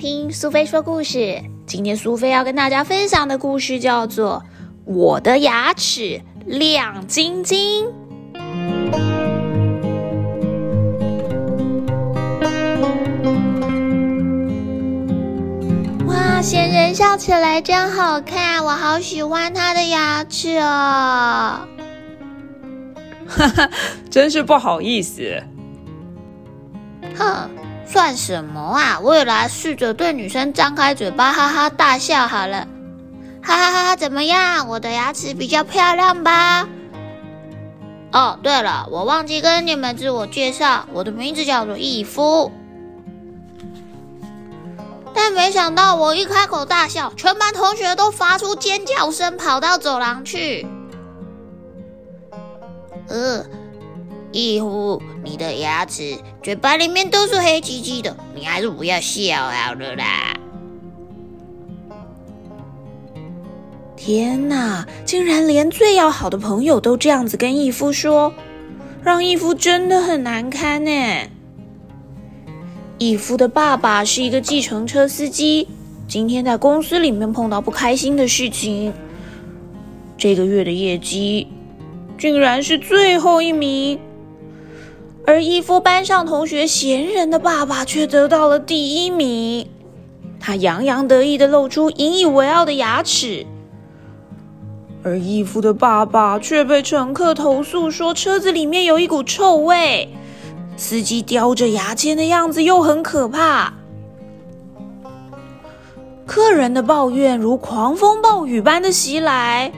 听苏菲说故事。今天苏菲要跟大家分享的故事叫做《我的牙齿亮晶晶》。哇，仙人笑起来真好看，我好喜欢他的牙齿哦！哈哈，真是不好意思。哼。算什么啊！我也来试着对女生张开嘴巴，哈哈大笑好了，哈哈哈哈！怎么样？我的牙齿比较漂亮吧？哦，对了，我忘记跟你们自我介绍，我的名字叫做义夫。但没想到，我一开口大笑，全班同学都发出尖叫声，跑到走廊去。呃。义夫，你的牙齿、嘴巴里面都是黑漆漆的，你还是不要笑好了啦！天哪，竟然连最要好的朋友都这样子跟义夫说，让义夫真的很难堪呢。义夫的爸爸是一个计程车司机，今天在公司里面碰到不开心的事情，这个月的业绩竟然是最后一名。而义夫班上同学闲人的爸爸却得到了第一名，他洋洋得意的露出引以为傲的牙齿，而义夫的爸爸却被乘客投诉说车子里面有一股臭味，司机叼着牙签的样子又很可怕，客人的抱怨如狂风暴雨般的袭来。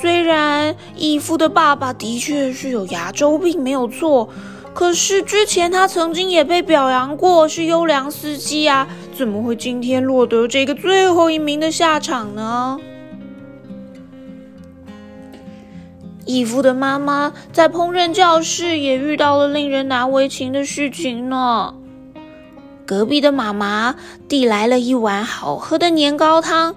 虽然义父的爸爸的确是有牙周病，没有错，可是之前他曾经也被表扬过是优良司机啊，怎么会今天落得这个最后一名的下场呢？义父的妈妈在烹饪教室也遇到了令人难为情的事情呢。隔壁的妈妈递来了一碗好喝的年糕汤。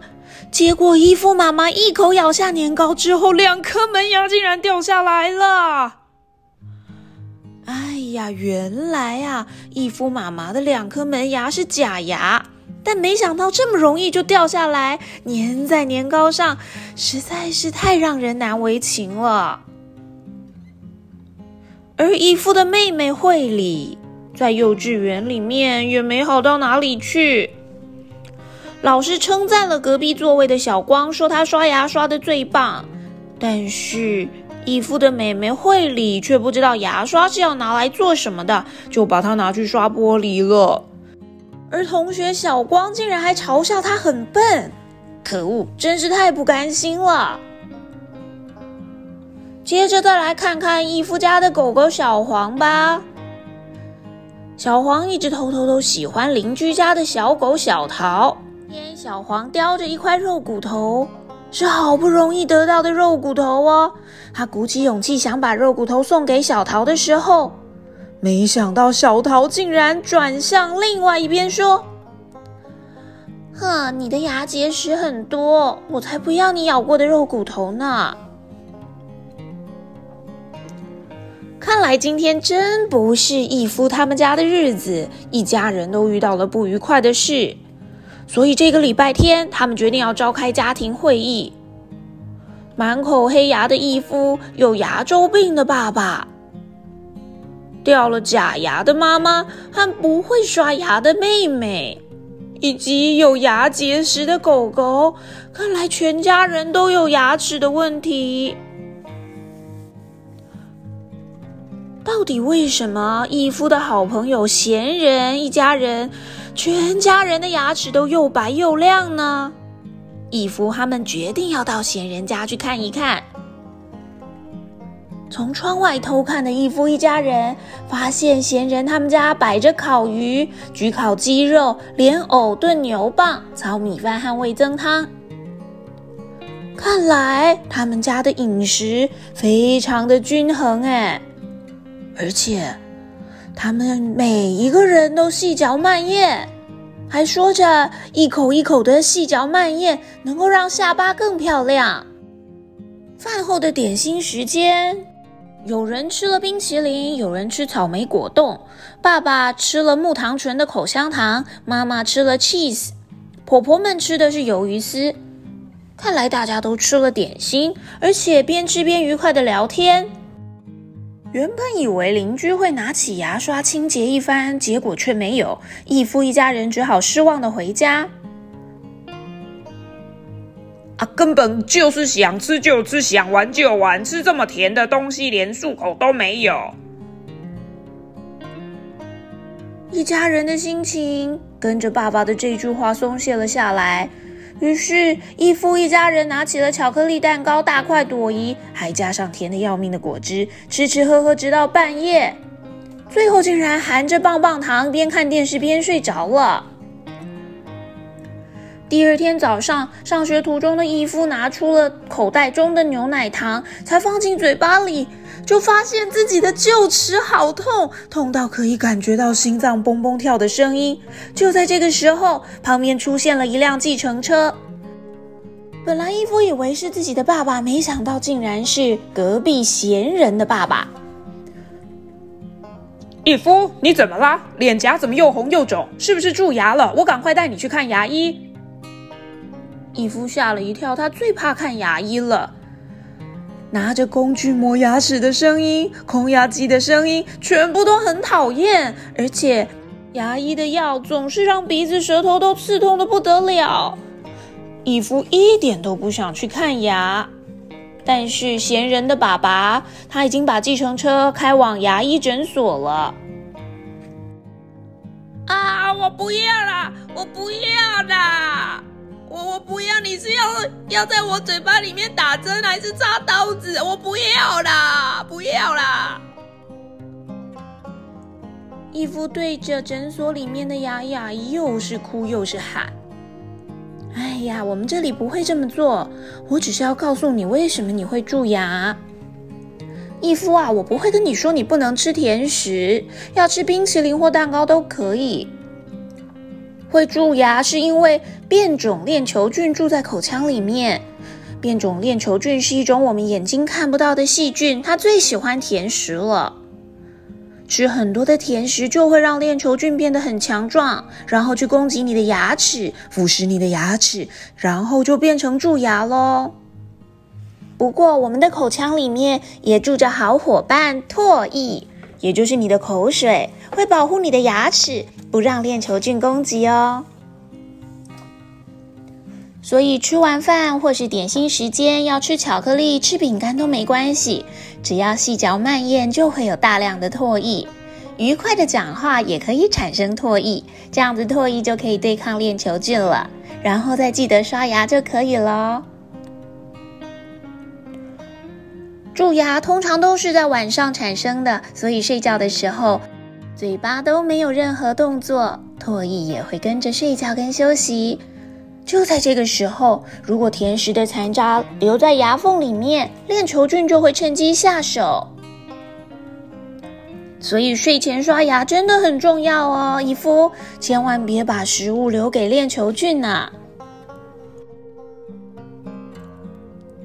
结果，义夫妈妈一口咬下年糕之后，两颗门牙竟然掉下来了。哎呀，原来啊，义夫妈妈的两颗门牙是假牙，但没想到这么容易就掉下来，粘在年糕上，实在是太让人难为情了。而义夫的妹妹惠里，在幼稚园里面也没好到哪里去。老师称赞了隔壁座位的小光，说他刷牙刷的最棒。但是义父的妹妹惠里却不知道牙刷是要拿来做什么的，就把它拿去刷玻璃了。而同学小光竟然还嘲笑他很笨，可恶，真是太不甘心了。接着再来看看义父家的狗狗小黄吧。小黄一直偷偷都喜欢邻居家的小狗小桃。天小黄叼着一块肉骨头，是好不容易得到的肉骨头哦。他鼓起勇气想把肉骨头送给小桃的时候，没想到小桃竟然转向另外一边说：“哼，你的牙结石很多，我才不要你咬过的肉骨头呢。”看来今天真不是义夫他们家的日子，一家人都遇到了不愉快的事。所以这个礼拜天，他们决定要召开家庭会议。满口黑牙的义夫，有牙周病的爸爸，掉了假牙的妈妈，和不会刷牙的妹妹，以及有牙结石的狗狗。看来全家人都有牙齿的问题。到底为什么义夫的好朋友闲人一家人？全家人的牙齿都又白又亮呢。义夫他们决定要到闲人家去看一看。从窗外偷看的义夫一家人发现，闲人他们家摆着烤鱼、焗烤鸡肉、莲藕炖牛蒡、炒米饭和味增汤。看来他们家的饮食非常的均衡哎，而且。他们每一个人都细嚼慢咽，还说着一口一口的细嚼慢咽能够让下巴更漂亮。饭后的点心时间，有人吃了冰淇淋，有人吃草莓果冻。爸爸吃了木糖醇的口香糖，妈妈吃了 cheese，婆婆们吃的是鱿鱼丝。看来大家都吃了点心，而且边吃边愉快的聊天。原本以为邻居会拿起牙刷清洁一番，结果却没有。义父一家人只好失望的回家。啊，根本就是想吃就吃，想玩就玩，吃这么甜的东西连漱口都没有。一家人的心情跟着爸爸的这句话松懈了下来。于是，义父一家人拿起了巧克力蛋糕，大快朵颐，还加上甜的要命的果汁，吃吃喝喝直到半夜，最后竟然含着棒棒糖边看电视边睡着了。第二天早上，上学途中的义父拿出了口袋中的牛奶糖，才放进嘴巴里，就发现自己的臼齿好痛，痛到可以感觉到心脏蹦蹦跳的声音。就在这个时候，旁边出现了一辆计程车。本来义父以为是自己的爸爸，没想到竟然是隔壁闲人的爸爸。义夫，你怎么啦？脸颊怎么又红又肿？是不是蛀牙了？我赶快带你去看牙医。义夫吓了一跳，他最怕看牙医了。拿着工具磨牙齿的声音，空压机的声音，全部都很讨厌。而且，牙医的药总是让鼻子、舌头都刺痛的不得了。义夫一点都不想去看牙，但是闲人的爸爸他已经把计程车开往牙医诊所了。啊！我不要啦！我不要啦！我我不要，你是要要在我嘴巴里面打针还是插刀子？我不要啦，不要啦！义父对着诊所里面的牙牙医又是哭又是喊：“哎呀，我们这里不会这么做，我只是要告诉你为什么你会蛀牙。义父啊，我不会跟你说你不能吃甜食，要吃冰淇淋或蛋糕都可以。”会蛀牙是因为变种链球菌住在口腔里面。变种链球菌是一种我们眼睛看不到的细菌，它最喜欢甜食了。吃很多的甜食就会让链球菌变得很强壮，然后去攻击你的牙齿，腐蚀你的牙齿，然后就变成蛀牙喽。不过，我们的口腔里面也住着好伙伴唾液，也就是你的口水，会保护你的牙齿。不让链球菌攻击哦，所以吃完饭或是点心时间要吃巧克力、吃饼干都没关系，只要细嚼慢咽就会有大量的唾液。愉快的讲话也可以产生唾液，这样子唾液就可以对抗链球菌了。然后再记得刷牙就可以了。蛀牙通常都是在晚上产生的，所以睡觉的时候。嘴巴都没有任何动作，唾液也会跟着睡觉跟休息。就在这个时候，如果甜食的残渣留在牙缝里面，链球菌就会趁机下手。所以睡前刷牙真的很重要哦，姨夫，千万别把食物留给链球菌呐。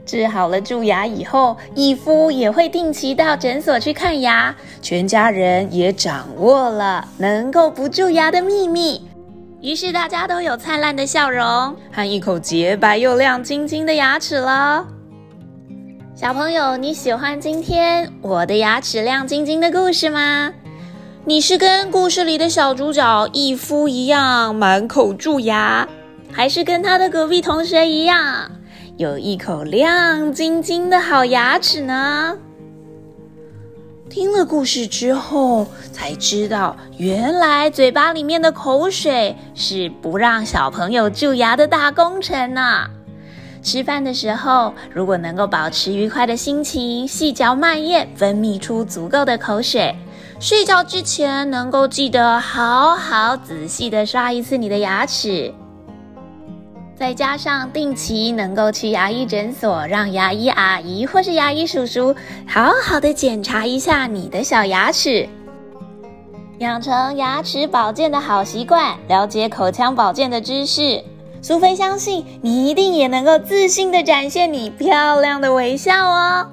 治好了蛀牙以后，义夫也会定期到诊所去看牙，全家人也掌握了能够不蛀牙的秘密。于是大家都有灿烂的笑容和一口洁白又亮晶晶的牙齿了。小朋友，你喜欢今天我的牙齿亮晶晶的故事吗？你是跟故事里的小主角义夫一样满口蛀牙，还是跟他的隔壁同学一样？有一口亮晶晶的好牙齿呢。听了故事之后，才知道原来嘴巴里面的口水是不让小朋友蛀牙的大功臣呢。吃饭的时候，如果能够保持愉快的心情，细嚼慢咽，分泌出足够的口水；睡觉之前，能够记得好好仔细的刷一次你的牙齿。再加上定期能够去牙医诊所，让牙医阿姨或是牙医叔叔好好的检查一下你的小牙齿，养成牙齿保健的好习惯，了解口腔保健的知识。苏菲相信你一定也能够自信的展现你漂亮的微笑哦。